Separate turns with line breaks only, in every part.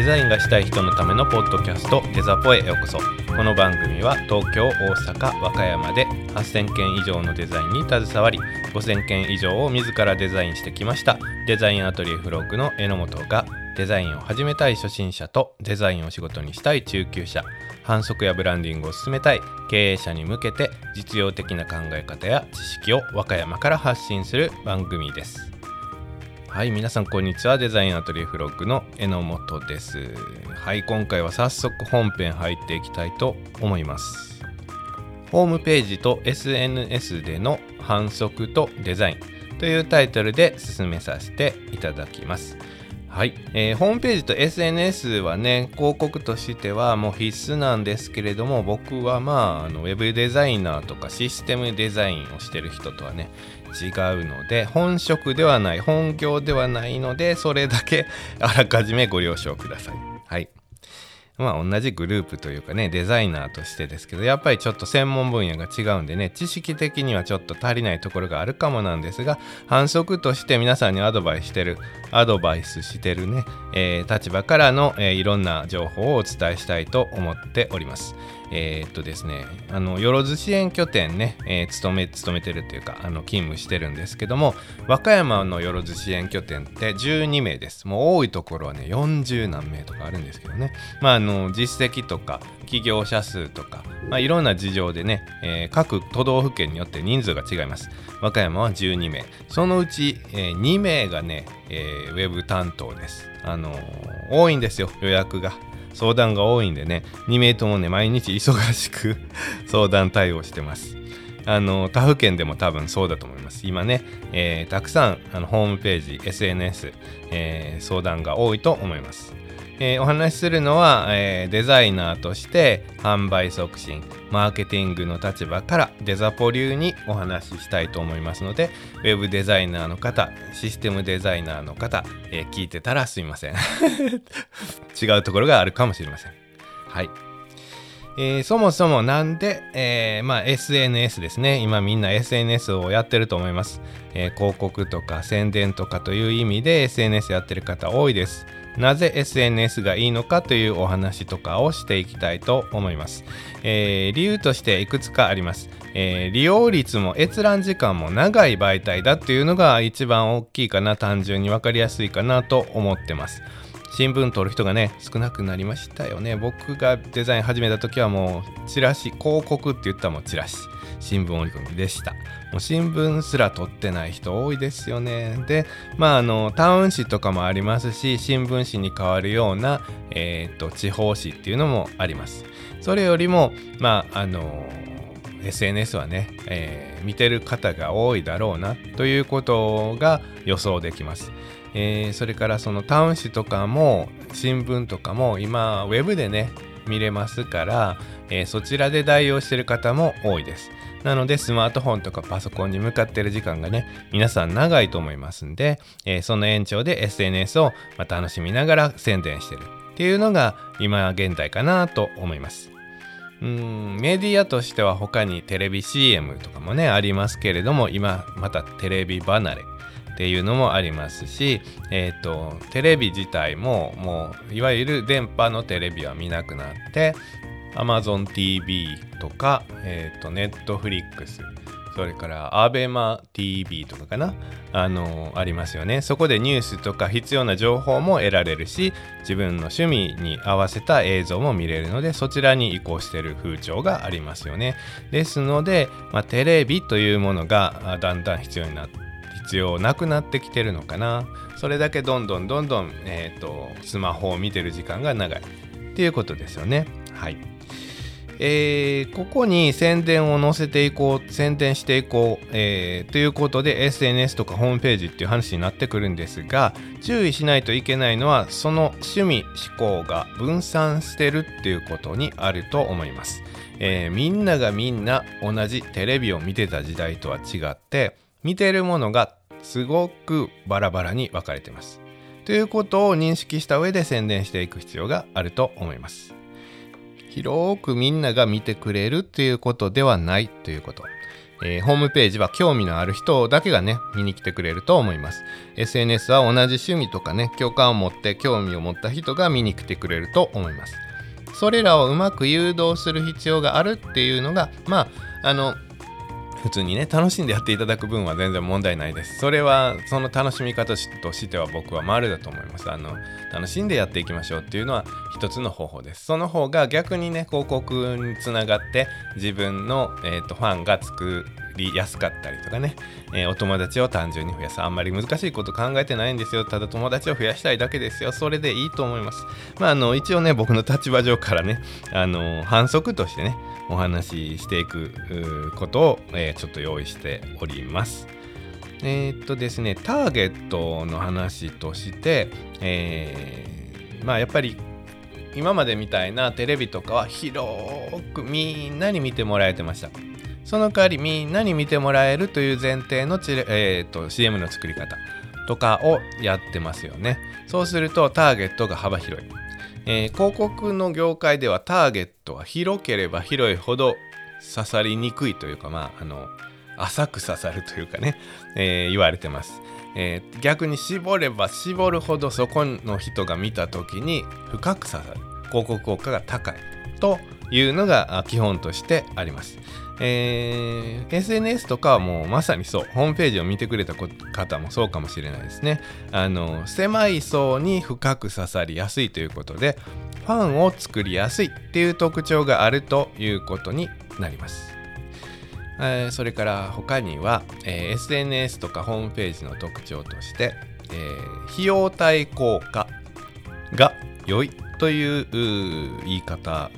デザインがしたい人のためのポッドキャストデザポへようこそ。この番組は東京大阪和歌山で8000件以上のデザインに携わり5000件以上を自らデザインしてきましたデザインアトリエフロッグの榎本がデザインを始めたい初心者とデザインを仕事にしたい中級者反則やブランディングを進めたい経営者に向けて実用的な考え方や知識を和歌山から発信する番組です。はい皆さんこんにちは。デザインアトリエフロッグの榎本です。はい今回は早速本編入っていきたいと思います。ホームページと SNS での反則とデザインというタイトルで進めさせていただきます。はい、えー、ホームページと SNS はね広告としてはもう必須なんですけれども僕はまああのウェブデザイナーとかシステムデザインをしてる人とはね違うので本職ではない本業ではないのでそれだけ あらかじめご了承ください。はい。まあ同じグループというかねデザイナーとしてですけどやっぱりちょっと専門分野が違うんでね知識的にはちょっと足りないところがあるかもなんですが反則として皆さんにアドバイスしてるアドバイスしてるね、えー、立場からの、えー、いろんな情報をお伝えしたいと思っております。えー、っとですね、あの、よろず支援拠点ね、えー、勤め、勤めてるっていうか、あの、勤務してるんですけども、和歌山のよろず支援拠点って12名です。もう多いところはね、40何名とかあるんですけどね。まあ、あの、実績とか、企業者数とか、まあ、いろんな事情でね、えー、各都道府県によって人数が違います。和歌山は12名。そのうち、え、2名がね、え、ウェブ担当です。あの多いんですよ、予約が。相談が多いんでね。2名ともね毎日忙しく 相談対応してます。あの他府県でも多分そうだと思います。今ね、えー、たくさんあのホームページ SNS、えー、相談が多いと思います。えー、お話しするのは、えー、デザイナーとして販売促進マーケティングの立場からデザポ流にお話ししたいと思いますのでウェブデザイナーの方システムデザイナーの方、えー、聞いてたらすいません。違うところがあるかもしれません。はい。えー、そもそもなんで、えー、まあ、SNS ですね。今みんな SNS をやってると思います、え、広告とか宣伝とかという意味で SNS やってる方多いです。なぜ SNS がいいのかというお話とかをしていきたいと思います。えー、理由としていくつかあります。えー、利用率も閲覧時間も長い媒体だっていうのが一番大きいかな単純に分かりやすいかなと思ってます。新聞取る人がね少なくなりましたよね。僕がデザイン始めた時はもうチラシ広告って言ったらもうチラシ新聞折り込みでした。もう新聞すら取ってない人多いですよね。でまああのタウン誌とかもありますし新聞紙に変わるような、えーと、地方紙っていうのもあります。それよりもまああの SNS はね、えー、見てる方が多いだろうなということが予想できます。えー、それからそのタウン誌とかも新聞とかも今ウェブでね見れますから、えー、そちらで代用してる方も多いです。なのでスマートフォンとかパソコンに向かってる時間がね皆さん長いと思いますんで、えー、その延長で SNS をま楽しみながら宣伝してるっていうのが今現代かなと思います。うんメディアとしては他にテレビ CM とかもねありますけれども今またテレビ離れっていうのもありますし、えーと、テレビ自体ももういわゆる電波のテレビは見なくなって AmazonTV とか、えーと、Netflix それから ABEMATV とかかなあのありますよね。そこでニュースとか必要な情報も得られるし自分の趣味に合わせた映像も見れるのでそちらに移行してる風潮がありますよね。ですので、まあ、テレビというものがだんだん必要になって必要なくなってきてるのかな。それだけどんどんどんどん、えーと、スマホを見てる時間が長いっていうことですよね。はい。えー、ここに宣伝を載せていこう宣伝していこう、えー、ということで SNS とかホームページっていう話になってくるんですが注意しないといけないのはその趣味思考が分散してるっていうことにあると思います、えー、みんながみんな同じテレビを見てた時代とは違って見てるものがすごくバラバラに分かれてます。ということを認識した上で宣伝していく必要があると思います。広くみんなが見てくれるっていうことではないということ。えー、ホームページは興味のある人だけがね見に来てくれると思います SNS は同じ趣味とかね共感を持って興味を持った人が見に来てくれると思いますそれらをうまく誘導する必要があるっていうのがまああの普通にね楽しんでやっていただく分は全然問題ないです。それはその楽しみ方としては僕は丸だと思います。あの楽しんでやっていきましょうっていうのは一つの方法です。その方が逆にね広告につながって自分の、えーと、ファンが作りやすかったりとかね、えー、お友達を単純に増やす。あんまり難しいこと考えてないんですよ。ただ友達を増やしたいだけですよ。それでいいと思います。まああの一応ね僕の立場上からねあの反則としてねお話ししていくことを、えー、ちょっと用意しております。えー、っとですねターゲットの話として、えー、まあやっぱり今までみたいなテレビとかは広くみんなに見てもらえてました。その代わりみんなに見てもらえるという前提の、えーと、CM の作り方とかをやってますよね。そうするとターゲットが幅広い、えー、広告の業界ではターゲットは広ければ広いほど刺さりにくいというかまああの浅く刺さるというかね、えー、言われてます、えー、逆に絞れば絞るほどそこの人が見た時に深く刺さる。広告効果が高い。というのが基本としてあります。えー、SNS とかはもうまさにそう。ホームページを見てくれた方もそうかもしれないですね。あの狭い層に深く刺さりやすいということでファンを作りやすいっていう特徴があるということになります。えー、それから他には、えー、SNS とかホームページの特徴として、えー、費用対効果が良いという言い方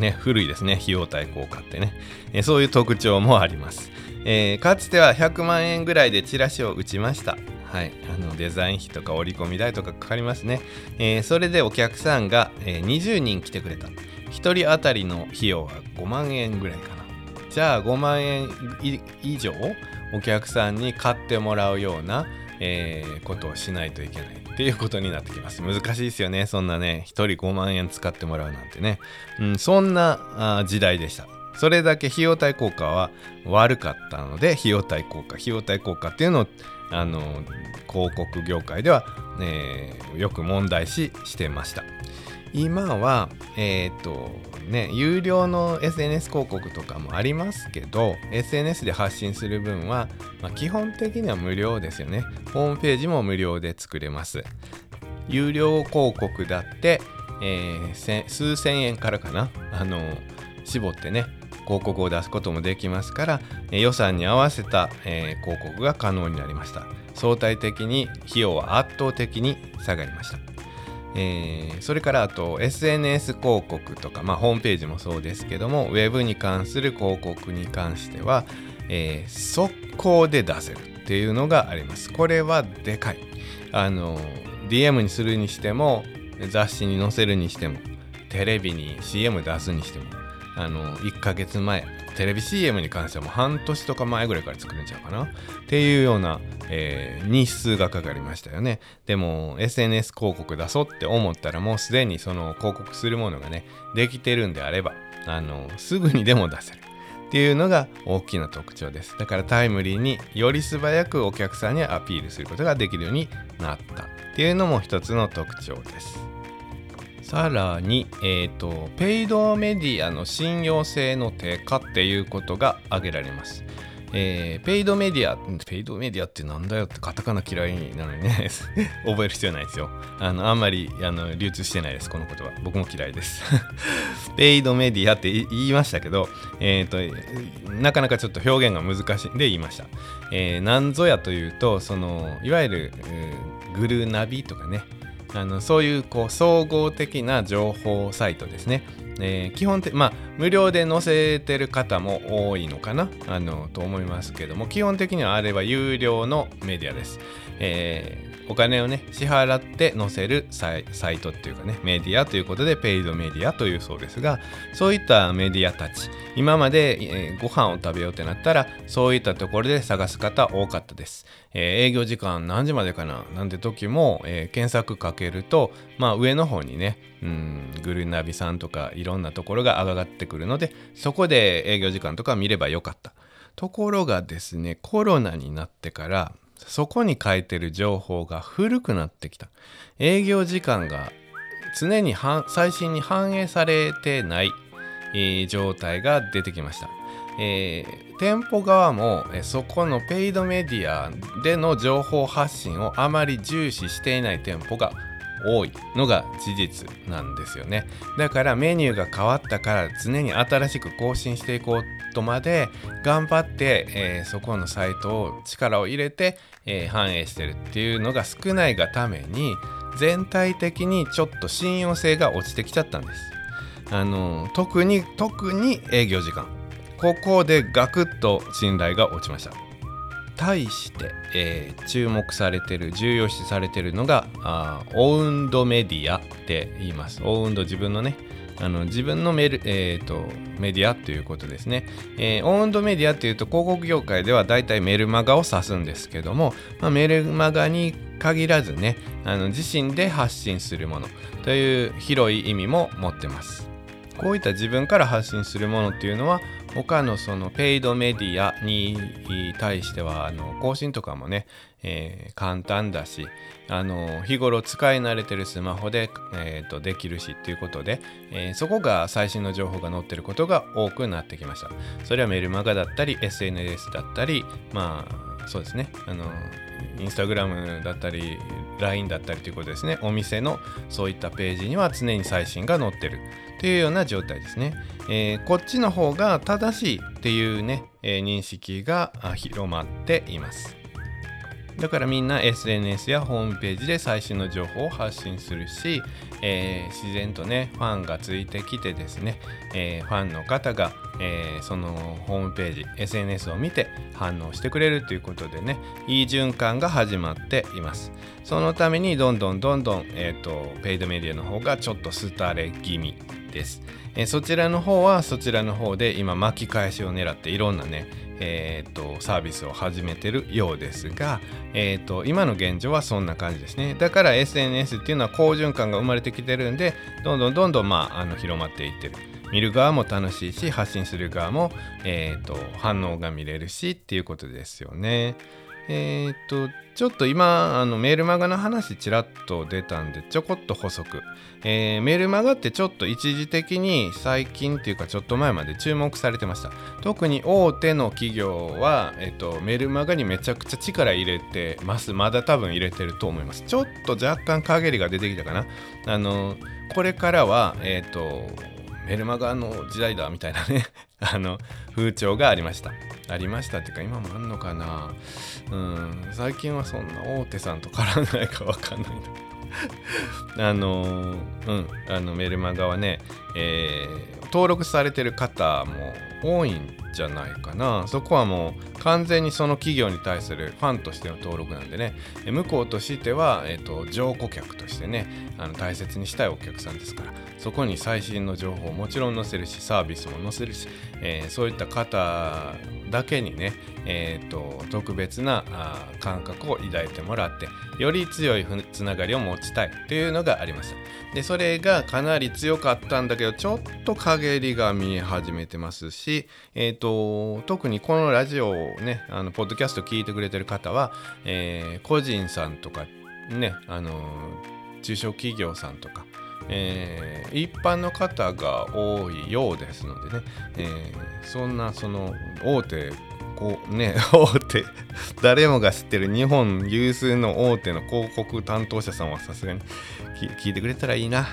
ね古いですね。費用対効果ってね、えそういう特徴もあります、えかつては100万円ぐらいでチラシを打ちました。はい、あのデザイン費とか折り込み代とかかかりますね、えそれでお客さんが、え20人来てくれた。1人当たりの費用は5万円ぐらいかな。じゃあ5万円以上お客さんに買ってもらうような、えー、ことをしないといけない。っていうことになってきます。難しいですよね。そんなね1人5万円使ってもらうなんてね、うん、そんなあ時代でした。それだけ費用対効果は悪かったので費用対効果費用対効果っていうのをあの広告業界では、えー、よく問題視してました。今はえっ、とね有料の SNS 広告とかもありますけど SNS で発信する分は、まあ、基本的には無料ですよね。ホームページも無料で作れます。有料広告だって、えー、数千円からかな。あの絞ってね広告を出すこともできますから、え、予算に合わせた、えー、広告が可能になりました。相対的に費用は圧倒的に下がりました。えー、それからあと SNS 広告とか、まあ、ホームページもそうですけどもウェブに関する広告に関しては、えー、速攻で出せるっていうのがあります。これはでかい。あの DM にするにしても雑誌に載せるにしてもテレビに CM 出すにしてもあの1ヶ月前テレビ CM に関してはもう半年とか前ぐらいから作るんちゃうかな。っていうような、えー、日数がかかりましたよね。でも SNS 広告出そうって思ったらもうすでにその広告するものがねできてるんであればあのすぐにでも出せる。っていうのが大きな特徴です。だからタイムリーにより素早くお客さんにアピールすることができるようになった。っていうのも一つの特徴です。さらに、えーと、 paid media の信用性の低下っていうことが挙げられます。えー、 paid media、paid media ってなんだよってカタカナ嫌いなのにね、覚える必要ないですよ。あの、あんまりあの流通してないです、この言葉。僕も嫌いです。paid media って言いましたけど、えっ、ー、と、なかなかちょっと表現が難しいんで言いました。えー、なんぞやというと、その、いわゆる、グルナビとかね、あのそういうこう総合的な情報サイトですね。えー、基本的まあ無料で載せてる方も多いのかな？あのと思いますけども基本的にはあれは有料のメディアです。えーお金をね支払って載せるサイトっていうかねメディアということでペイドメディアというそうですがそういったメディアたち今まで、えー、ご飯を食べようってなったらそういったところで探す方多かったです、えー、営業時間何時までかな？なんて時も、えー、検索かけるとまあ上の方にねうんグルナビさんとかいろんなところが上がってくるのでそこで営業時間とか見ればよかった。ところがですねコロナになってからそこに書いてる情報が古くなってきた。営業時間が常に最新に反映されてない、えー、状態が出てきました、えー、店舗側も、えそこのペイドメディアでの情報発信をあまり重視していない店舗が多いのが事実なんですよね。だからメニューが変わったから常に新しく更新していこうとまで頑張って、えー、そこのサイトを力を入れて、えー、反映してるっていうのが少ないがために全体的にちょっと信用性が落ちてきちゃったんです。あの特に特に営業時間。ここでガクッと信頼が落ちました。対して、えー、注目されてる重要視されてるのがあオウンドメディアって言います。オウンド自分のねあの自分のメル、えーと、メディアということですね、えー、オウンドメディアっていうと広告業界ではだいたいメルマガを指すんですけども、まあ、メルマガに限らずねあの自身で発信するものという広い意味も持ってます。こういった自分から発信するものっていうのは他のそのペイドメディアに対してはあの更新とかもね、えー、簡単だしあの日頃使い慣れてるスマホで、えーと、できるしっていうことで、えー、そこが最新の情報が載ってることが多くなってきました。それはメルマガだったり SNS だったりまあそうですね。あのインスタグラムだったり LINE だったりということですね。お店のそういったページには常に最新が載ってる。というような状態ですね、えー、こっちの方が正しいっていうね、えー、認識が広まっています。だからみんな SNS やホームページで最新の情報を発信するし、えー、自然とねファンがついてきてですね、えー、ファンの方が、えー、そのホームページ SNS を見て反応してくれるということでねいい循環が始まっています。そのためにどんどんどんどん、えーと、ペイドメディアの方がちょっと廃れ気味。です、えそちらの方はそちらの方で今巻き返しを狙っていろんなねえーと、サービスを始めてるようですが、えーと、今の現状はそんな感じですね。だから SNS っていうのは好循環が生まれてきてるんでどんどんどんどん、まあ、あの広まっていってる。見る側も楽しいし発信する側も、えーと反応が見れるしっていうことですよね。えー、っと、ちょっと今、あのメールマガの話ちらっと出たんで、ちょこっと補足。えー、メールマガってちょっと一時的に最近っていうかちょっと前まで注目されてました。特に大手の企業は、えっと、メールマガにめちゃくちゃ力入れてます。まだ多分入れてると思います。ちょっと若干陰りが出てきたかな。あの、これからは、えっと、メルマガの時代だみたいなね。あの風潮がありました。ありましたっていうか今もあんのかな。うん。最近はそんな大手さんと絡んないか分かんないんだけどあのうん。あのメルマガはね、えー、登録されてる方も多いんじゃないかな。そこはもう完全にその企業に対するファンとしての登録なんでね。向こうとしては、えーと、上顧客としてねあの大切にしたいお客さんですから。そこに最新の情報をもちろん載せるしサービスも載せるし、えー、そういった方だけにね、えーと、特別なあ感覚を抱いてもらってより強いつながりを持ちたいというのがありましたでそれがかなり強かったんだけどちょっと陰りが見え始めてますし、えーと、特にこのラジオをねあのポッドキャスト聞いてくれてる方は、えー、個人さんとかねあの中小企業さんとかえー、一般の方が多いようですのでね、えー、そんなその大手こうね 大手誰もが知ってる日本有数の大手の広告担当者さんはさすがに聞いてくれたらいいな。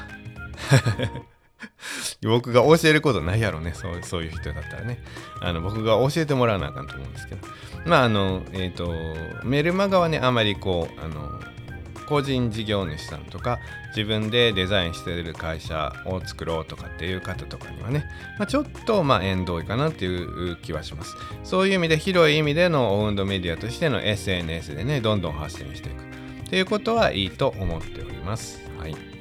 僕が教えることないやろね。そうそういう人だったらね。あの僕が教えてもらわなあかんと思うんですけど。まああのえっ、ー、とメルマガはねあまりこうあの個人事業主さんとか自分でデザインしてる会社を作ろうとかっていう方とかにはね、まあ、ちょっとまあ縁遠いかなっていう気はします。そういう意味で広い意味でのオウンドメディアとしての SNS でねどんどん発信していく。っていうことはいいと思っております。はい。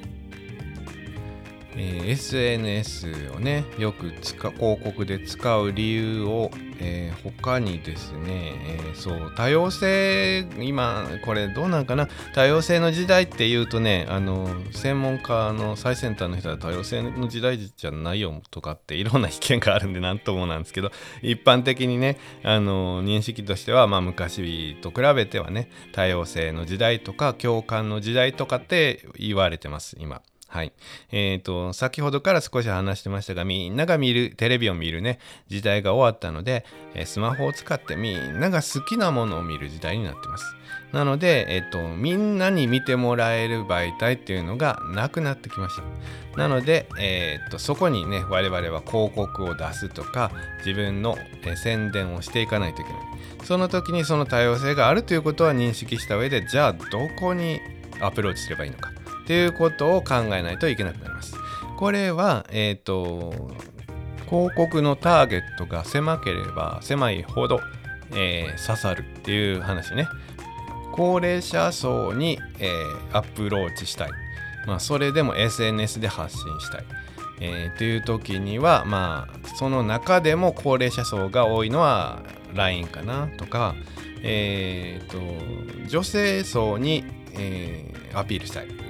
えー、SNS をねよく使広告で使う理由を、えー、他にですね、えー、そう多様性今これどうなんかな？多様性の時代っていうとねあの専門家の最先端の人は多様性の時代じゃないよとかっていろんな意見があるんで何ともなんですけど一般的にねあの認識としては、まあ、昔と比べてはね多様性の時代とか共感の時代とかって言われてます今。はい。えっ、ー、と、先ほどから少し話してましたが、みんなが見る、テレビを見るね、時代が終わったので、え、スマホを使ってみんなが好きなものを見る時代になってます。なので、えっ、ー、と、みんなに見てもらえる媒体っていうのがなくなってきました。なので、えっと、そこにね、我々は広告を出すとか、自分の、え宣伝をしていかないといけない。その時にその多様性があるということは認識した上で、じゃあどこにアプローチすればいいのか。っていうことを考えないといけなくなります。これは、え、ー、と、広告のターゲットが狭ければ狭いほど、えー、刺さるっていう話ね。高齢者層に、えー、アプローチしたい。まあ、それでも SNS で発信したい。えー、という時には、まあ、その中でも高齢者層が多いのは LINE かなとか、えーと、女性層に、えー、アピールしたい。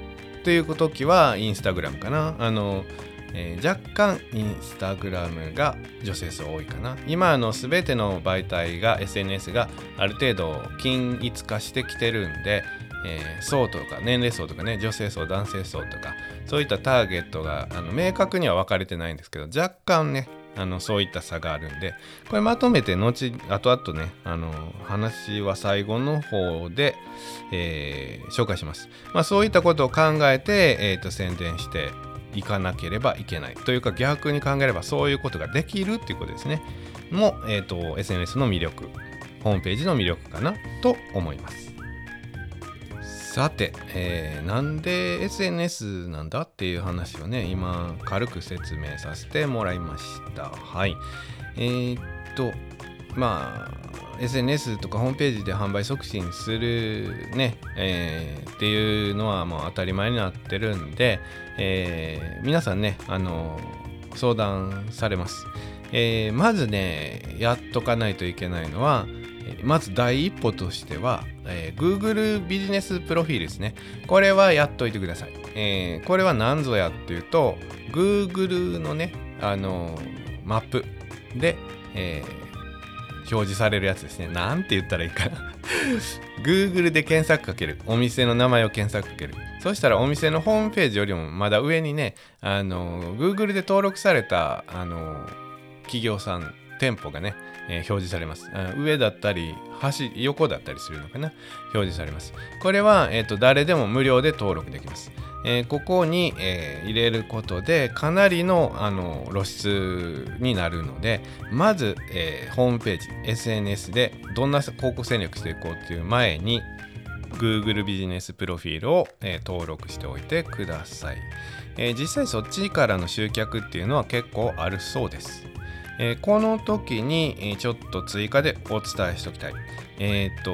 という時はインスタグラムかな。あの、えー、若干インスタグラムが女性層多いかな。今あの全ての媒体が SNS がある程度均一化してきてるんで、えー、層とか年齢層とかね女性層男性層とかそういったターゲットがあの明確には分かれてないんですけど若干ねあのそういった差があるんでこれまとめて後後々ねあの話は最後の方で、えー、紹介します、まあ、そういったことを考えて、えーと、宣伝していかなければいけない。というか逆に考えればそういうことができるっていうことですね。も、えーと SNS の魅力ホームページの魅力かなと思います。さて、えー、なんで SNS なんだっていう話をね、今軽く説明させてもらいました。はい。えー、っと、まあ、SNS とかホームページで販売促進するね、えー、っていうのはもう当たり前になってるんで、えー、皆さんね、あの相談されます。えー、まずね、やっとかないといけないのは、まず第一歩としては、えー、Google ビジネスプロフィールですね。これはやっといてください。えー、これは何ぞやっていうと、Google のね、あのー、マップで、えー、表示されるやつですね。なんて言ったらいいかな。Google で検索かける。お店の名前を検索かける。そしたらお店のホームページよりもまだ上にね、あの Google で登録された、あの企業さん店舗がね、えー、表示されます。上だったり、端、横だったりするのかな？表示されます。これは、えーと、誰でも無料で登録できます。えー、ここに、えー、入れることでかなりのあの露出になるのでまず、えー、ホームページ SNS でどんな広告戦略していこうっていう前に Google ビジネスプロフィールを、え登録しておいてください、え実際そっちからの集客っていうのは結構あるそうですえー、この時に、ちょっと追加でお伝えしておきたい。えっ、ー、と、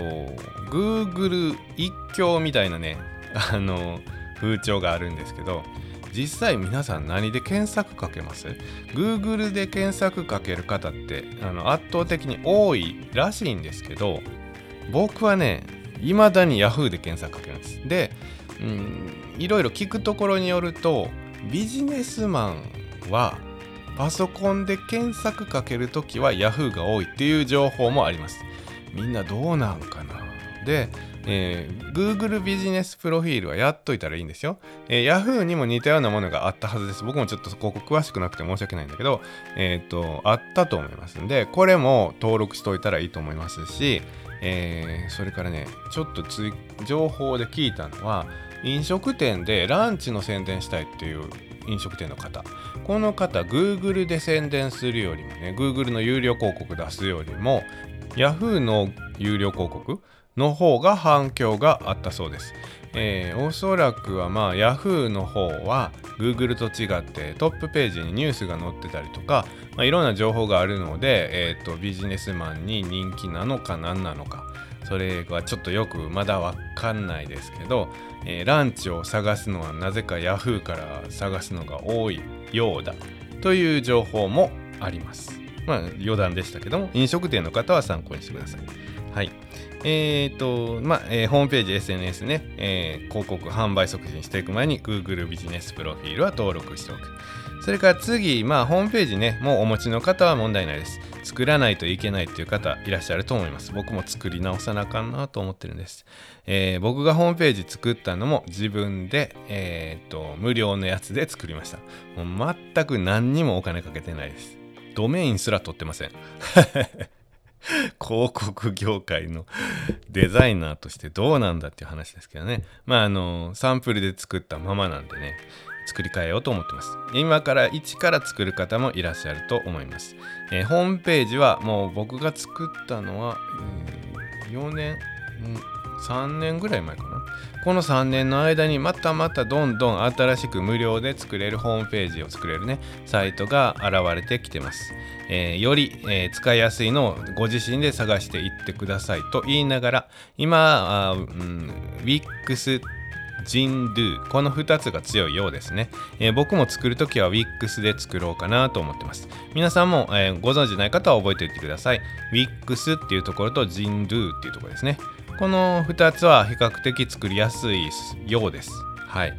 Google 一強みたいなね、あの、風潮があるんですけど、実際皆さん何で検索かけます ?Google で検索かける方ってあの圧倒的に多いらしいんですけど、僕はね、未だに Yahoo で検索かけるんです。で、うん、いろいろ聞くところによると、ビジネスマンはパソコンで検索かけるときは Yahoo が多いっていう情報もあります。みんなどうなんかなで、えー、Google ビジネスプロフィールはやっといたらいいんですよ、えー、Yahoo にも似たようなものがあったはずです。僕もちょっと広告詳しくなくて申し訳ないんだけど、えっ、ー、と、あったと思いますんで、これも登録しといたらいいと思いますし、えー、それからね、ちょっと情報で聞いたのは、飲食店でランチの宣伝したいっていう飲食店の方この方 Google で宣伝するよりもね Google の有料広告出すよりも Yahoo の有料広告の方が反響があったそうです。えー、おそらくはまあ Yahoo の方は Google と違ってトップページにニュースが載ってたりとか、まあ、いろんな情報があるので、えーと、ビジネスマンに人気なのか何なのかそれはちょっとよくまだわかんないですけど、えー、ランチを探すのはなぜか Yahoo から探すのが多いようだという情報もあります。まあ余談でしたけども飲食店の方は参考にしてください。はい。えっ、ー、と、まあ、えー、ホームページ、SNS ね、えー、広告販売促進していく前に Google ビジネスプロフィールは登録しておく。それから次、まあ、ホームページね、もうお持ちの方は問題ないです。作らないといけないっていう方いらっしゃると思います。僕も作り直さなあかんなと思ってるんです。えー、僕がホームページ作ったのも自分で、えー、と、無料のやつで作りました。もう全く何にもお金かけてないです。ドメインすら取ってません。広告業界のデザイナーとしてどうなんだっていう話ですけどね。まああの、サンプルで作ったままなんでね、作り変えようと思ってます。今から一から作る方もいらっしゃると思います。えー、ホームページはもう僕が作ったのは、えー、4年、3年ぐらい前かな。この3年の間にまたまたどんどん新しく無料で作れるホームページを作れるね、サイトが現れてきてます。えー、より、えー、使いやすいのをご自身で探していってくださいと言いながら、今、Wix ジンドゥ。この2つが強いようですね、えー、僕も作るときは Wix で作ろうかなと思ってます。皆さんも、えー、ご存知ない方は覚えておいてください。Wix っていうところとジンドゥっていうところですね。この2つは比較的作りやすいようです。はい。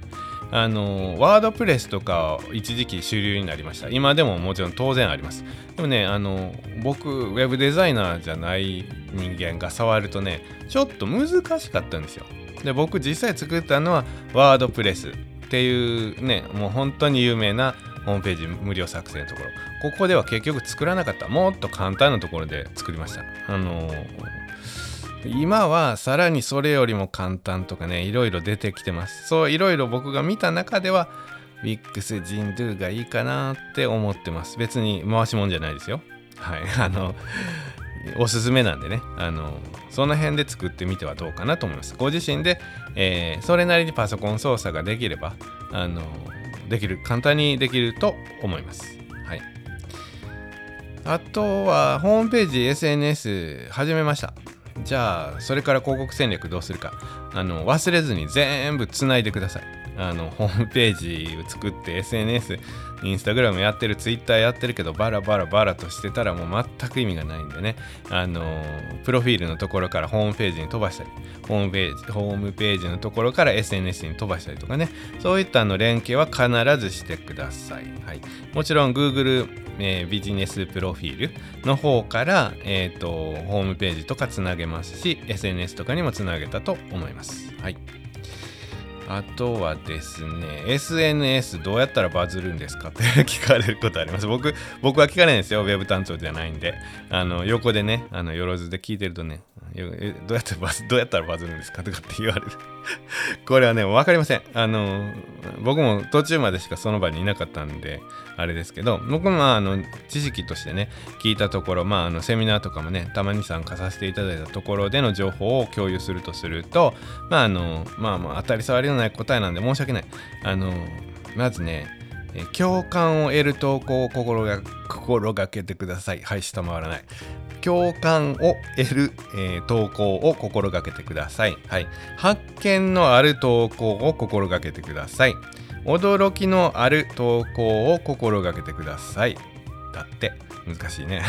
あのワードプレスとか一時期主流になりました。今でももちろん当然あります。でもねあの僕ウェブデザイナーじゃない人間が触るとねちょっと難しかったんですよ。で僕実際作ったのはワードプレスっていうねもう本当に有名なホームページ無料作成のところ。ここでは結局作らなかった。もっと簡単なところで作りました。あのー、今はさらにそれよりも簡単とかねいろいろ出てきてます。そういろいろ僕が見た中では WIX ジンドゥがいいかなって思ってます。別に回しもんじゃないですよ。はい。あのおすすめなんでね。あのその辺で作ってみてはどうかなと思います。ご自身で、えー、それなりにパソコン操作ができればあのできる簡単にできると思います。はい。あとはホームページ SNS 始めました。じゃあそれから広告戦略どうするか。あの忘れずに全部つないでください。あのホームページを作って SNS インスタグラムやってるツイッターやってるけどバラバラバラとしてたらもう全く意味がないんでね。あのプロフィールのところからホームページに飛ばしたりホームページホームページのところから SNS に飛ばしたりとかね。そういったの連携は必ずしてください、はい、もちろん Google えー、ビジネスプロフィールの方から、えーとホームページとかつなげますし SNS とかにもつなげたと思います。はい。あとはですね、SNS どうやったらバズるんですかって 聞かれることあります。僕、僕は聞かないんですよ。ウェブ担当じゃないんで。あの、横でね、あの、よろずで聞いてるとね、どうやってバズ、どうやったらバズるんですかとかって言われる これはね、わかりません。あの、僕も途中までしかその場にいなかったんで、あれですけど、僕もあの、知識としてね、聞いたところ、まあ、あの、セミナーとかもね、たまに参加させていただいたところでの情報を共有するとすると、まあ、あの、まあ、まあ、当たり障りのない答えなんで申し訳ない。あの、まずね、共感を得る投稿を心が心がけてください。はい、下回らない。共感を得る、えー、投稿を心がけてください。はい。発見のある投稿を心がけてください。驚きのある投稿を心がけてください。だって。難しいね。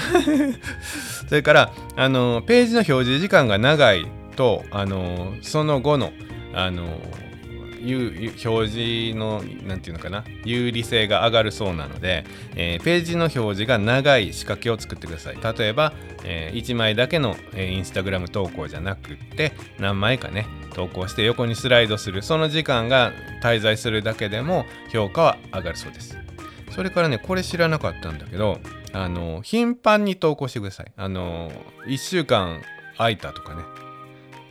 それから、あの、ページの表示時間が長いと、あの、その後の、あの、表示の何て言うのかな？有利性が上がるそうなので、えー、ページの表示が長い仕掛けを作ってください。例えば、えー、1枚だけの、えー、インスタグラム投稿じゃなくって何枚かね投稿して横にスライドする。その時間が滞在するだけでも評価は上がるそうです。それからねこれ知らなかったんだけどあの頻繁に投稿してください。あの1週間空いたとかね。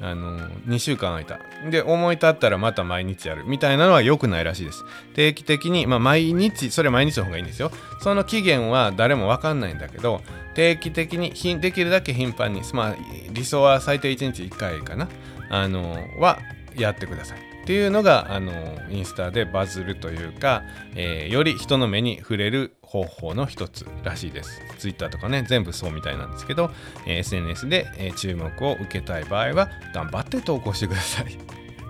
あの2週間空いた。で思い立ったらまた毎日やる。みたいなのは良くないらしいです。定期的にまあ毎日それ毎日の方がいいんですよ。その期限は誰も分かんないんだけど定期的にできるだけ頻繁にまあ理想は最低1日1回かな。あのはやってください。っていうのがあのインスタでバズるというか、えー、より人の目に触れる方法の一つらしいです。Twitter とかね全部そうみたいなんですけど、えー、SNS で、えー、注目を受けたい場合は頑張って投稿してください。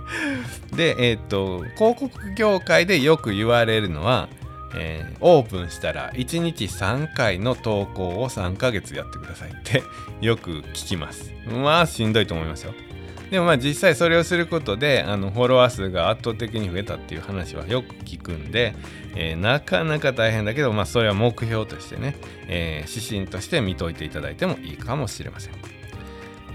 で、えっ、と広告業界でよく言われるのはえー、オープンしたら1日3回の投稿を3ヶ月やってくださいってよく聞きます。まあしんどいと思いますよ。でもまあ実際それをすることであのフォロワー数が圧倒的に増えたっていう話はよく聞くんで、えー、なかなか大変だけど、まあ、それは目標としてね、えー、指針として見といていただいてもいいかもしれません。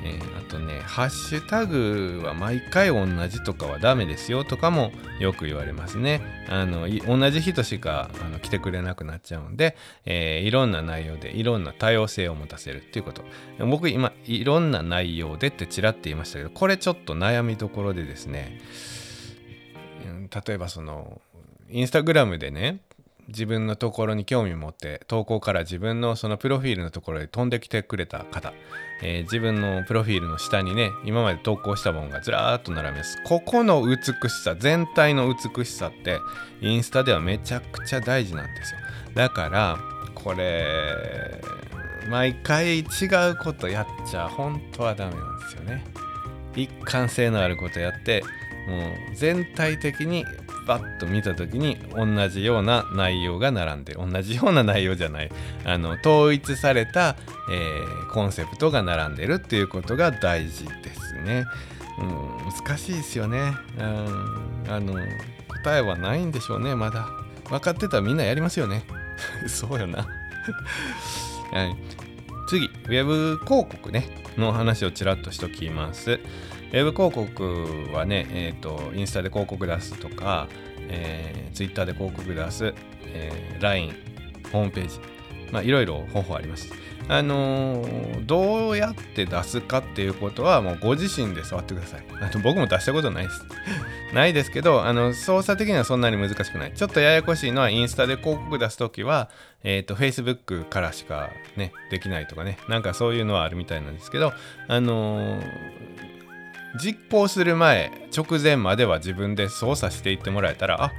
えー、あとね、ハッシュタグは毎回同じとかはダメですよとかもよく言われますね。あの同じ人しかあの来てくれなくなっちゃうんで、えー、いろんな内容でいろんな多様性を持たせるっていうこと。僕今、いろんな内容でってちらって言いましたけど、これちょっと悩みどころでですね、例えばその、インスタグラムでね、自分のところに興味を持って投稿から自分のそのプロフィールのところへ飛んできてくれた方、えー、自分のプロフィールの下にね今まで投稿したものがずらーっと並びます。ここの美しさ全体の美しさってインスタではめちゃくちゃ大事なんですよ。だからこれ毎回違うことやっちゃ本当はダメなんですよね。一貫性のあることやってもう全体的にバッと見た時に同じような内容が並んで同じような内容じゃないあの統一された、えー、コンセプトが並んでるっていうことが大事ですね。うん、難しいですよね。うん、あの答えはないんでしょうねまだ。分かってたらみんなやりますよね。そうよな。はい、次、ウェブ広告ねの話をちらっとしときます。ウェブ広告はね、えーと、インスタで広告出すとか、えー、ツイッターで広告出す、えー、LINE、ホームページ、まあ、いろいろ方法あります。あのー、どうやって出すかっていうことはもうご自身で触ってください。あの僕も出したことないです。ないですけど、あの操作的にはそんなに難しくない。ちょっとややこしいのはインスタで広告出すときは、えっ、ー、と、Facebook からしかね、できないとかね、なんかそういうのはあるみたいなんですけど、あのー実行する前直前までは自分で操作していってもらえたらあ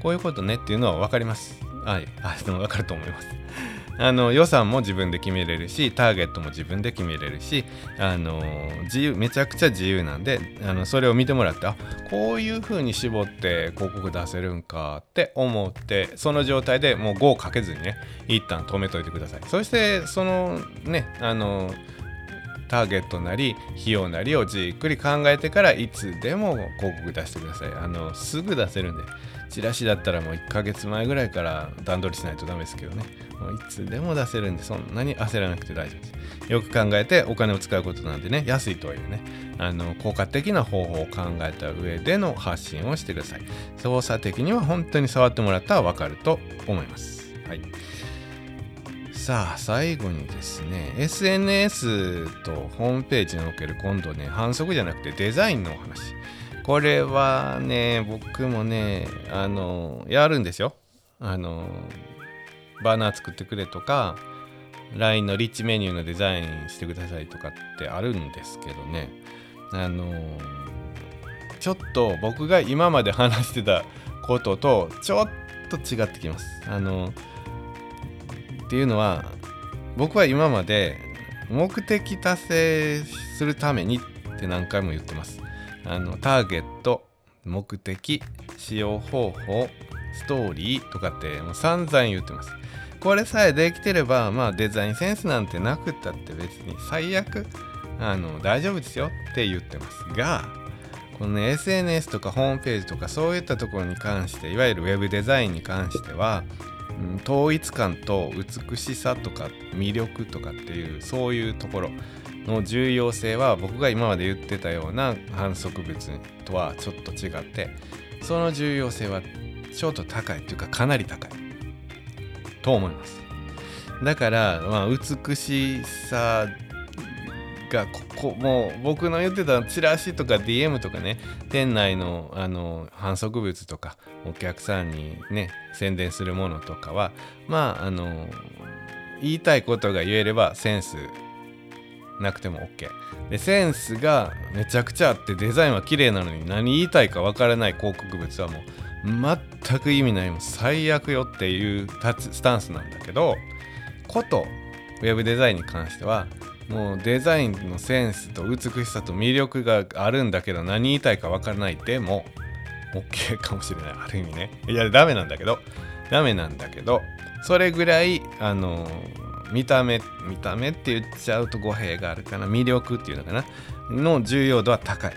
こういうことねっていうのは分かりますはいあでも分かると思いますあの予算も自分で決めれるしターゲットも自分で決めれるしあの自由めちゃくちゃ自由なんであのそれを見てもらってあこういう風に絞って広告出せるんかって思ってその状態でもう5をかけずにね一旦止めといてください。そしてそのねあのターゲットなり費用なりをじっくり考えてからいつでも広告出してください。あのすぐ出せるんで。チラシだったらもう1ヶ月前ぐらいから段取りしないとダメですけどね。もういつでも出せるんでそんなに焦らなくて大丈夫です。よく考えてお金を使うことなんでね安いとはいえね。あの効果的な方法を考えた上での発信をしてください。操作的には本当に触ってもらったら分かると思います。はい。さあ最後にですね SNS とホームページにおける今度ね反則じゃなくてデザインのお話。これはね僕もねあのやるんですよ。あのバーナー作ってくれとか LINE のリッチメニューのデザインしてくださいとかってあるんですけどね。あのちょっと僕が今まで話してたこととちょっと違ってきます。あのっていうのは僕は今まで目的達成するためにって何回も言ってます。あのターゲット目的使用方法ストーリーとかってもう散々言ってます。これさえできてればまあデザインセンスなんてなくったって別に最悪あの大丈夫ですよって言ってますがこの、ね、SNS とかホームページとかそういったところに関していわゆる web デザインに関しては統一感と美しさとか魅力とかっていうそういうところ。の重要性は僕が今まで言ってたような反則物とはちょっと違ってその重要性はちょっと高いというかかなり高いと思います。だから、まあ、美しさがここもう僕の言ってたチラシとか DM とかね店内のあの反則物とかお客さんにね宣伝するものとかはまああの言いたいことが言えればセンスなくても OK でセンスがめちゃくちゃあってデザインは綺麗なのに何言いたいかわからない広告物はもう全く意味ないもう最悪よっていうスタンスなんだけどことウェブデザインに関してはもうデザインのセンスと美しさと魅力があるんだけど何言いたいかわからないでも OK かもしれない。ある意味ね。いやダメなんだけど。ダメなんだけど。それぐらいあの見た目見た目って言っちゃうと語弊があるかな。魅力っていうのかな。の重要度は高い。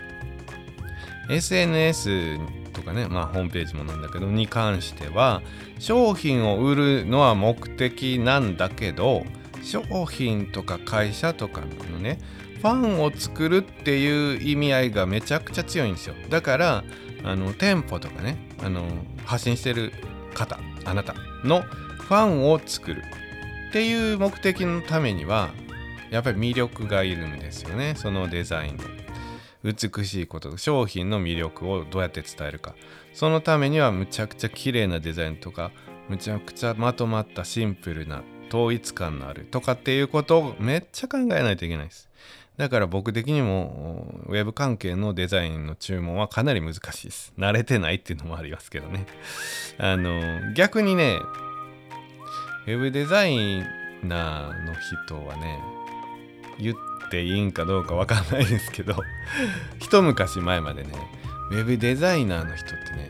SNS とかねまあホームページもなんだけどに関しては商品を売るのは目的なんだけど商品とか会社とかのねファンを作るっていう意味合いがめちゃくちゃ強いんですよ。だからあの店舗とかねあの発信してる方あなたのファンを作る。っていう目的のためにはやっぱり魅力がいるんですよねそのデザインの美しいこと商品の魅力をどうやって伝えるかそのためにはむちゃくちゃ綺麗なデザインとかむちゃくちゃまとまったシンプルな統一感のあるとかっていうことをめっちゃ考えないといけないですだから僕的にもウェブ関係のデザインの注文はかなり難しいです。慣れてないっていうのもありますけどね。あの、逆にね、ウェブデザイナーの人はね、言っていいんかどうかわかんないですけど、一昔前までね、ウェブデザイナーの人ってね、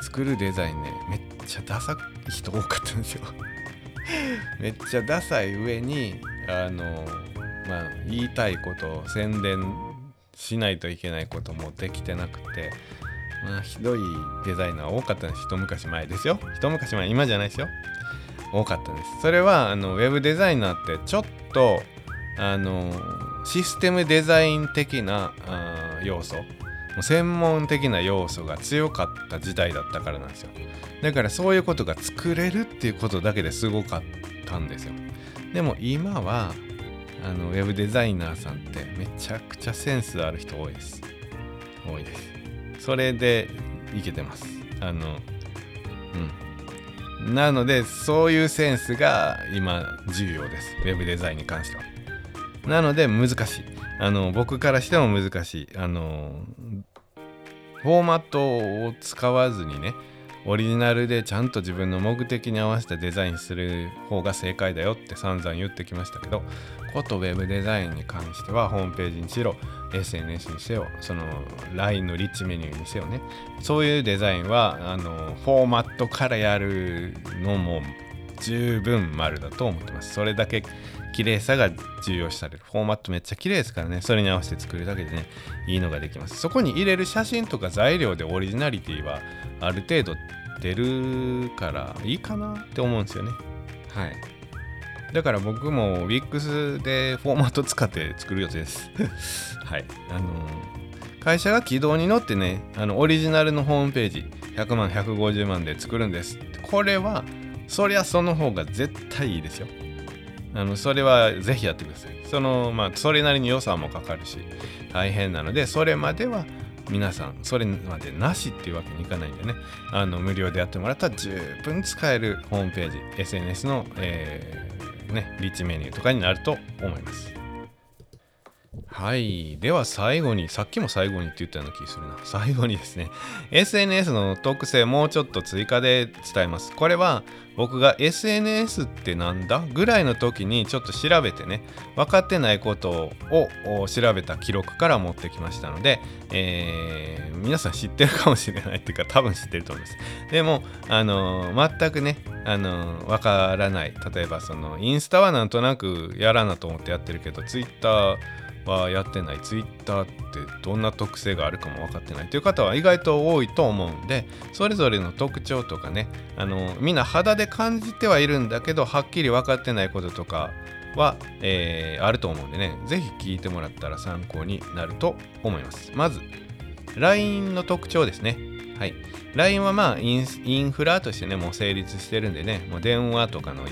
作るデザインね、めっちゃダサい人多かったんですよ。めっちゃダサい上に、あの、まあ、言いたいこと宣伝しないといけないこともできてなくて、まあ、ひどいデザイナー多かったんです。一昔前ですよ。一昔前今じゃないですよ。多かったです。それはあのウェブデザイナーってちょっとあのシステムデザイン的な要素専門的な要素が強かった時代だったからなんですよ。だからそういうことが作れるっていうことだけですごかったんですよ。でも今はあのウェブデザイナーさんってめちゃくちゃセンスある人多いです。多いです。それでいけてます。あのうん。なのでそういうセンスが今重要です。Web デザインに関しては。なので難しい。あの僕からしても難しい。あのフォーマットを使わずにねオリジナルでちゃんと自分の目的に合わせてデザインする方が正解だよって散々言ってきましたけどことウェブデザインに関してはホームページにしろ SNS にせよその LINE のリッチメニューにせよね。そういうデザインはあのフォーマットからやるのも十分丸だと思ってます。それだけ綺麗さが重要視されるフォーマットめっちゃ綺麗ですからねそれに合わせて作るだけでねいいのができますそこに入れる写真とか材料でオリジナリティはある程度出るからいいかなって思うんですよねはいだから僕も WIX でフォーマット使って作る予定です。はい。あのー、会社が軌道に乗ってね、あのオリジナルのホームページ100万、150万で作るんです。これは、そりゃその方が絶対いいですよ。あのそれはぜひやってください。その、まあ、それなりに予算もかかるし、大変なので、それまでは皆さん、それまでなしっていうわけにいかないんでね、あの無料でやってもらったら十分使えるホームページ、SNS の、えーね、リッチメニューとかになると思います。はい。では最後に、さっきも最後にって言ったような気するな。最後にですね、SNS の特性もうちょっと追加で伝えます。これは僕が SNS ってなんだぐらいの時にちょっと調べてね、分かってないことを調べた記録から持ってきましたので、えー、皆さん知ってるかもしれないっていうか多分知ってると思います。でも、あのー、全くね、あのー、分からない。例えばそのインスタはなんとなくやらなと思ってやってるけど、Twitter はやってない。Twitter ってどんな特性があるかも分かってないという方は意外と多いと思うんでそれぞれの特徴とかねあのみんな肌で感じてはいるんだけどはっきり分かってないこととかは、えー、あると思うんでね是非聞いてもらったら参考になると思います。まず LINE の特徴ですね。はい。LINE はまあインフラとしてねもう成立してるんでねもう電話とかの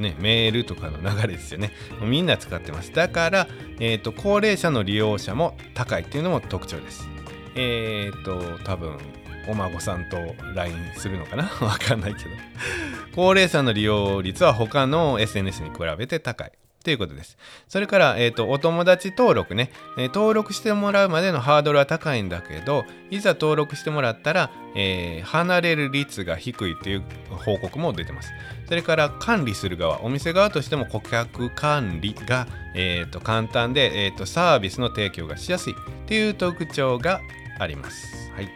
ね、メールとかの流れですよね。みんな使ってます。だから、え、ー、と、高齢者の利用者も高いっていうのも特徴です。えっ、ー、と、多分、お孫さんと LINE するのかな？わかんないけど。高齢者の利用率は他の SNS に比べて高い。ということです。それから、えーと、お友達登録ね、えー、登録してもらうまでのハードルは高いんだけど、いざ登録してもらったら、えー、離れる率が低いという報告も出てます。それから管理する側、お店側としても顧客管理が、えーと、簡単で、えーと、サービスの提供がしやすいという特徴があります。はい、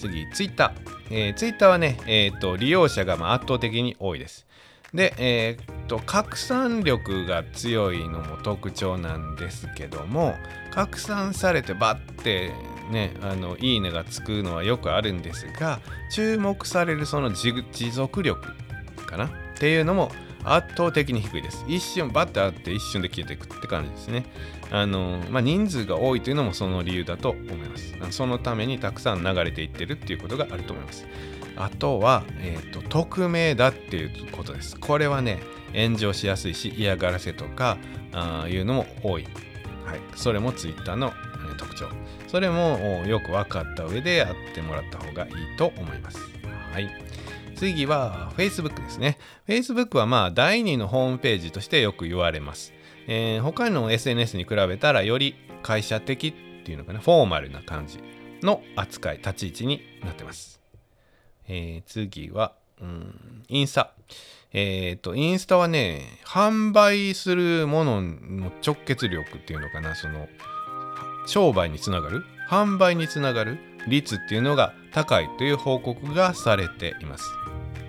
次、Twitter。えー、Twitter はね、えーと、利用者がま圧倒的に多いです。で、えー、と拡散力が強いのも特徴なんですけども拡散されてバッてねあのいいねがつくのはよくあるんですが注目されるその持続力かなっていうのも圧倒的に低いです。一瞬バッてあって一瞬で消えていくって感じですね。あのまあ、人数が多いというのもその理由だと思います。そのためにたくさん流れていってるっていうことがあると思います。あとは、えーと、匿名だっていうことです。これはね、炎上しやすいし、嫌がらせとかあいうのも多い。はい、それも Twitter の、特徴。それもよく分かった上でやってもらった方がいいと思います。はい。次は Facebook ですね。Facebook はまあ第2のホームページとしてよく言われます。えー、他の SNS に比べたらより会社的っていうのかな、フォーマルな感じの扱い、立ち位置になってます。えー、次は、うん、インスタ。えっ、ー、と、インスタはね、販売するものの直結力っていうのかな、その、商売につながる、販売につながる率っていうのが高いという報告がされています。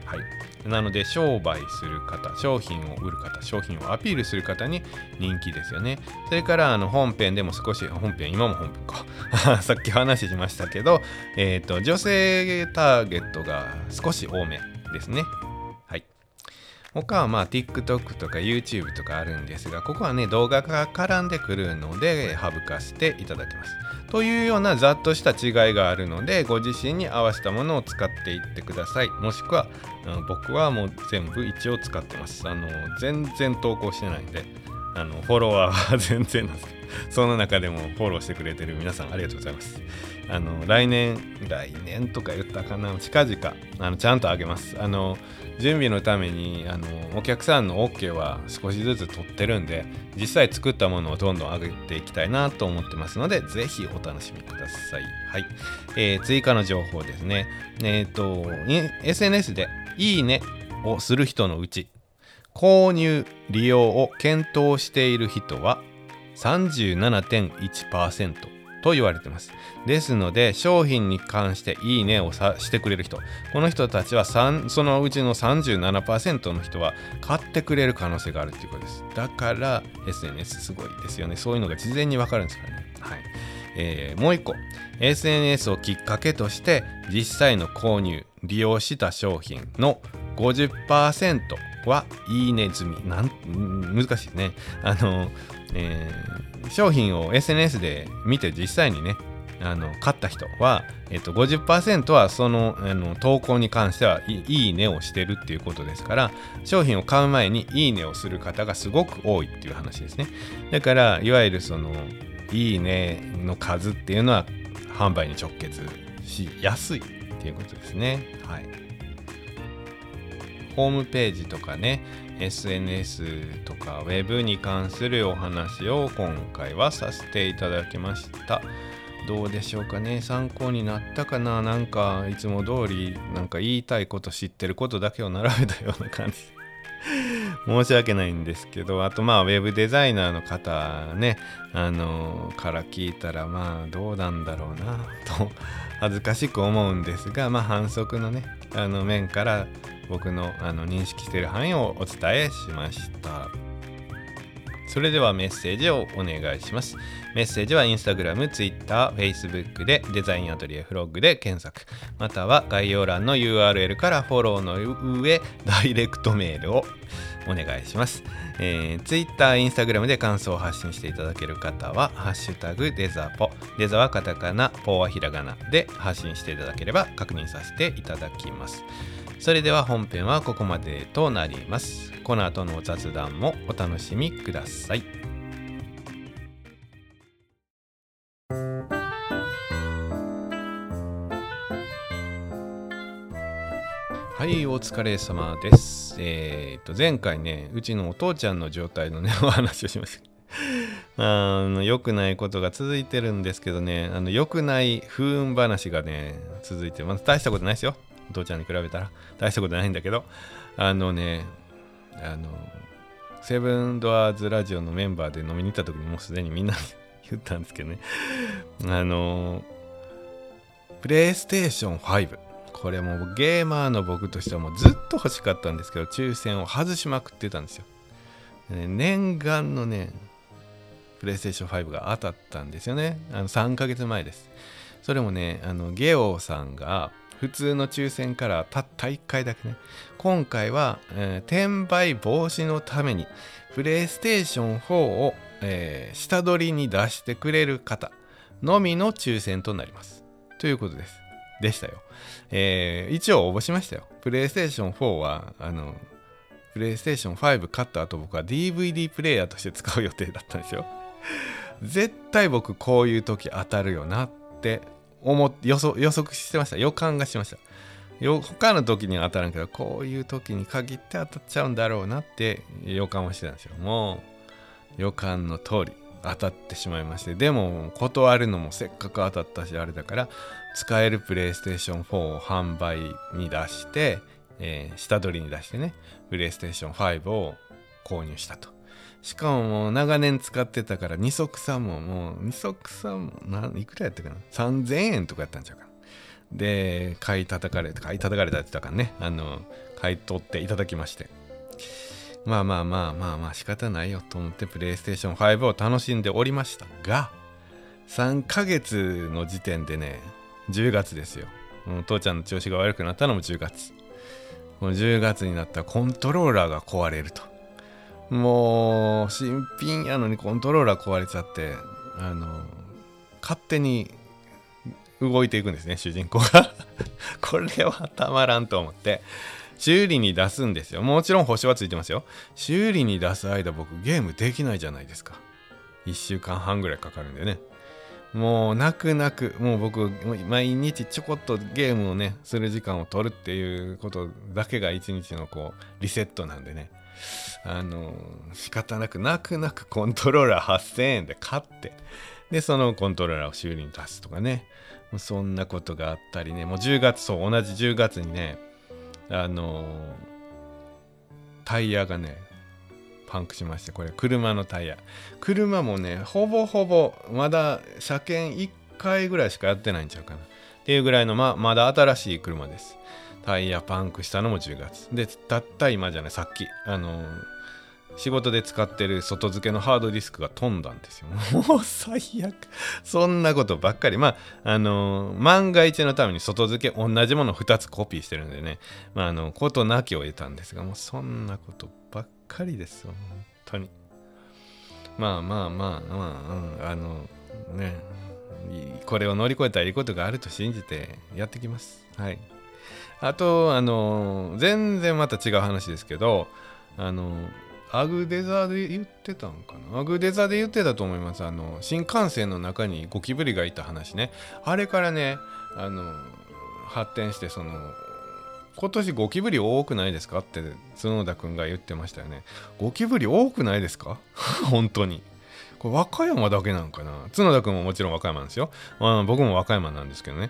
はい。なので商売する方商品を売る方商品をアピールする方に人気ですよねそれからあの本編でも少し本編今も本編か さっき話しましたけど、えーと、女性ターゲットが少し多めですね他はまあ TikTok とか YouTube とかあるんですがここはね動画が絡んでくるので省かせていただきます。というようなざっとした違いがあるのでご自身に合わせたものを使っていってください。もしくはうん僕はもう全部一応使ってます。あの全然投稿してないんであのフォロワーは全然なんです その中でもフォローしてくれてる皆さんありがとうございます。あの来年来年とか言ったかな近々あのちゃんとあげます。あの準備のためにあのお客さんの OK は少しずつ取ってるんで実際作ったものをどんどん上げていきたいなと思ってますのでぜひお楽しみください。はい。えー、追加の情報ですね。えっ、ー、と、SNS でいいねをする人のうち購入利用を検討している人は37.1%。と言われてます。ですので、商品に関していいねをさしてくれる人、この人たちはそのうちの37%の人は買ってくれる可能性があるということです。だから SNS すごいですよね。そういうのが事前にわかるんですからね。はい。えー、もう一個、SNS をきっかけとして実際の購入、利用した商品の50%はいいね済み。なん難しいね。あの、えー、商品を SNS で見て実際にね、あの買った人は、えっと、50%はそのあの投稿に関してはいいねをしてるっていうことですから商品を買う前にいいねをする方がすごく多いっていう話ですね。だからいわゆるそのいいねの数っていうのは販売に直結しやすいっていうことですね。はい。ホームページとかね SNS とか Web に関するお話を今回はさせていただきました。どうでしょうかね？参考になったかな？なんかいつも通りなんか言いたいこと知ってることだけを並べたような感じ。申し訳ないんですけど。あとまあウェブデザイナーの方ね。あのから聞いたらまあどうなんだろうなと恥ずかしく思うんですがまあ反則のねあの面から僕のあの認識している範囲をお伝えしました。それではメッセージをお願いします。メッセージは Instagram、Twitter、Facebook でデザインアトリエフロッグで検索。または概要欄の URL からフォローの上ダイレクトメールをお願いします、えー、Twitter、Instagram で感想を発信していただける方はハッシュタグデザポ。デザはカタカナ、ポはひらがなで発信していただければ確認させていただきます。それでは本編はここまでとなります。この後の雑談もお楽しみください。はいお疲れ様です。えー、っと前回ねうちのお父ちゃんの状態のね お話をしましたあの良くないことが続いてるんですけどね。あの良くない不運話がね続いてまず大したことないですよ。父ちゃんに比べたら大したことないんだけどあのねあのセブンドアーズラジオのメンバーで飲みに行った時にもうすでにみんな 言ったんですけどね。あのプレイステーション5これもうゲーマーの僕としてはもうずっと欲しかったんですけど抽選を外しまくってたんですよ、ね、念願のねプレイステーション5が当たったんですよね。あの3ヶ月前です。それもねあのゲオさんが普通の抽選からたった1回だけね。今回は、えー、転売防止のためにプレイステーション4を、えー、下取りに出してくれる方のみの抽選となります。ということです。でしたよ、えー、一応応募しましたよ。プレイステーション4はあのプレイステーション5買った後僕は DVD プレイヤーとして使う予定だったんですよ。絶対僕こういう時当たるよなって思予予測してました。予感がしました。よ他の時には当たらんけどこういう時に限って当たっちゃうんだろうなって予感はしてたんですよ。もう予感の通り当たってしまいまして。でも断るのもせっかく当たったしあれだから使えるプレイステーション4を販売に出して、えー、下取りに出してねプレイステーション5を購入したと。しかももう長年使ってたから二足さももう二足さもいくらやったかな？3000円とかやったんちゃうかな？で買い叩かれ買い叩かれたって言ったからね。あの買い取っていただきまして。まあまあまあまあまあ仕方ないよと思ってプレイステーション5を楽しんでおりましたが3ヶ月の時点でね10月ですよ。父ちゃんの調子が悪くなったのも10月。もう10月になったらコントローラーが壊れると。もう新品やのにコントローラー壊れちゃってあの勝手に動いていくんですね主人公が。これはたまらんと思って。修理に出すんですよ。もちろん星はついてますよ。修理に出す間僕ゲームできないじゃないですか。1週間半ぐらいかかるんでね。もう泣く泣くもう僕毎日ちょこっとゲームをねする時間を取るっていうことだけが一日のこうリセットなんでね。あの仕方なく泣く泣くコントローラー8000円で買って。でそのコントローラーを修理に出すとかね。もうそんなことがあったりね。もう10月そう同じ10月にねあのタイヤがねパンクしましてこれ車のタイヤ。車もねほぼほぼまだ車検1回ぐらいしかやってないんちゃうかな。っていうぐらいのままだ新しい車です。タイヤパンクしたのも10月でたった今じゃないさっきあの仕事で使ってる外付けのハードディスクが飛んだんですよ。もう最悪。そんなことばっかり。まあ、あのー、万が一のために外付け同じもの2つコピーしてるんでね、まあ、あの、ことなきを得たんですが、もうそんなことばっかりですよ。本当に。まあまあまあまあ、うん、あの、ね、これを乗り越えたらいいことがあると信じてやってきます。はい。あと、あの、全然また違う話ですけど、あのアグデザで言ってたんかな？アグデザで言ってたと思います。あの新幹線の中にゴキブリがいた話ね。あれからねあの発展してその今年ゴキブリ多くないですか？って角田君が言ってましたよね。ゴキブリ多くないですか？本当に。これ和歌山だけなんかな？角田君ももちろん和歌山なんですよ、まあ、僕も和歌山なんですけどね。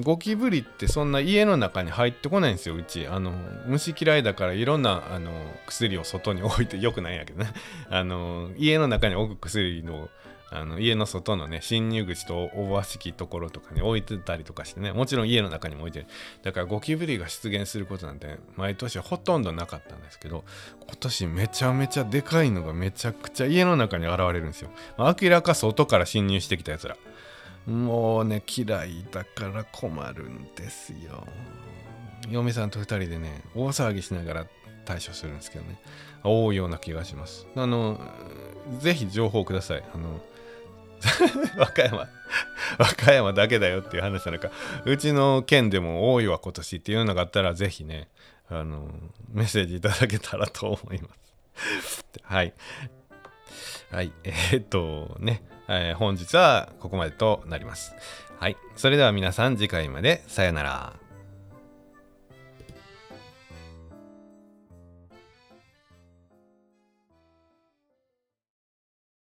ゴキブリってそんな家の中に入ってこないんですようち。あの虫嫌いだからいろんなあの薬を外に置いてよくないんやけどね。あの家の中に置く薬のあの家の外のね侵入口とおばしきところとかに置いてたりとかしてね。もちろん家の中にも置いてる。だからゴキブリが出現することなんて毎年ほとんどなかったんですけど今年めちゃめちゃでかいのがめちゃくちゃ家の中に現れるんですよ。明らか外から侵入してきたやつら。もうね嫌いだから困るんですよ。嫁さんと2人でね大騒ぎしながら対処するんですけどね。多いような気がします。あのぜひ情報ください。あの 和歌山和歌山だけだよっていう話なのか。うちの県でも多いわ今年っていうのがあったらぜひねあのメッセージいただけたらと思います。はい。はい。えー、っとね。えー、本日はここまでとなります。はい。それでは皆さん次回までさよなら。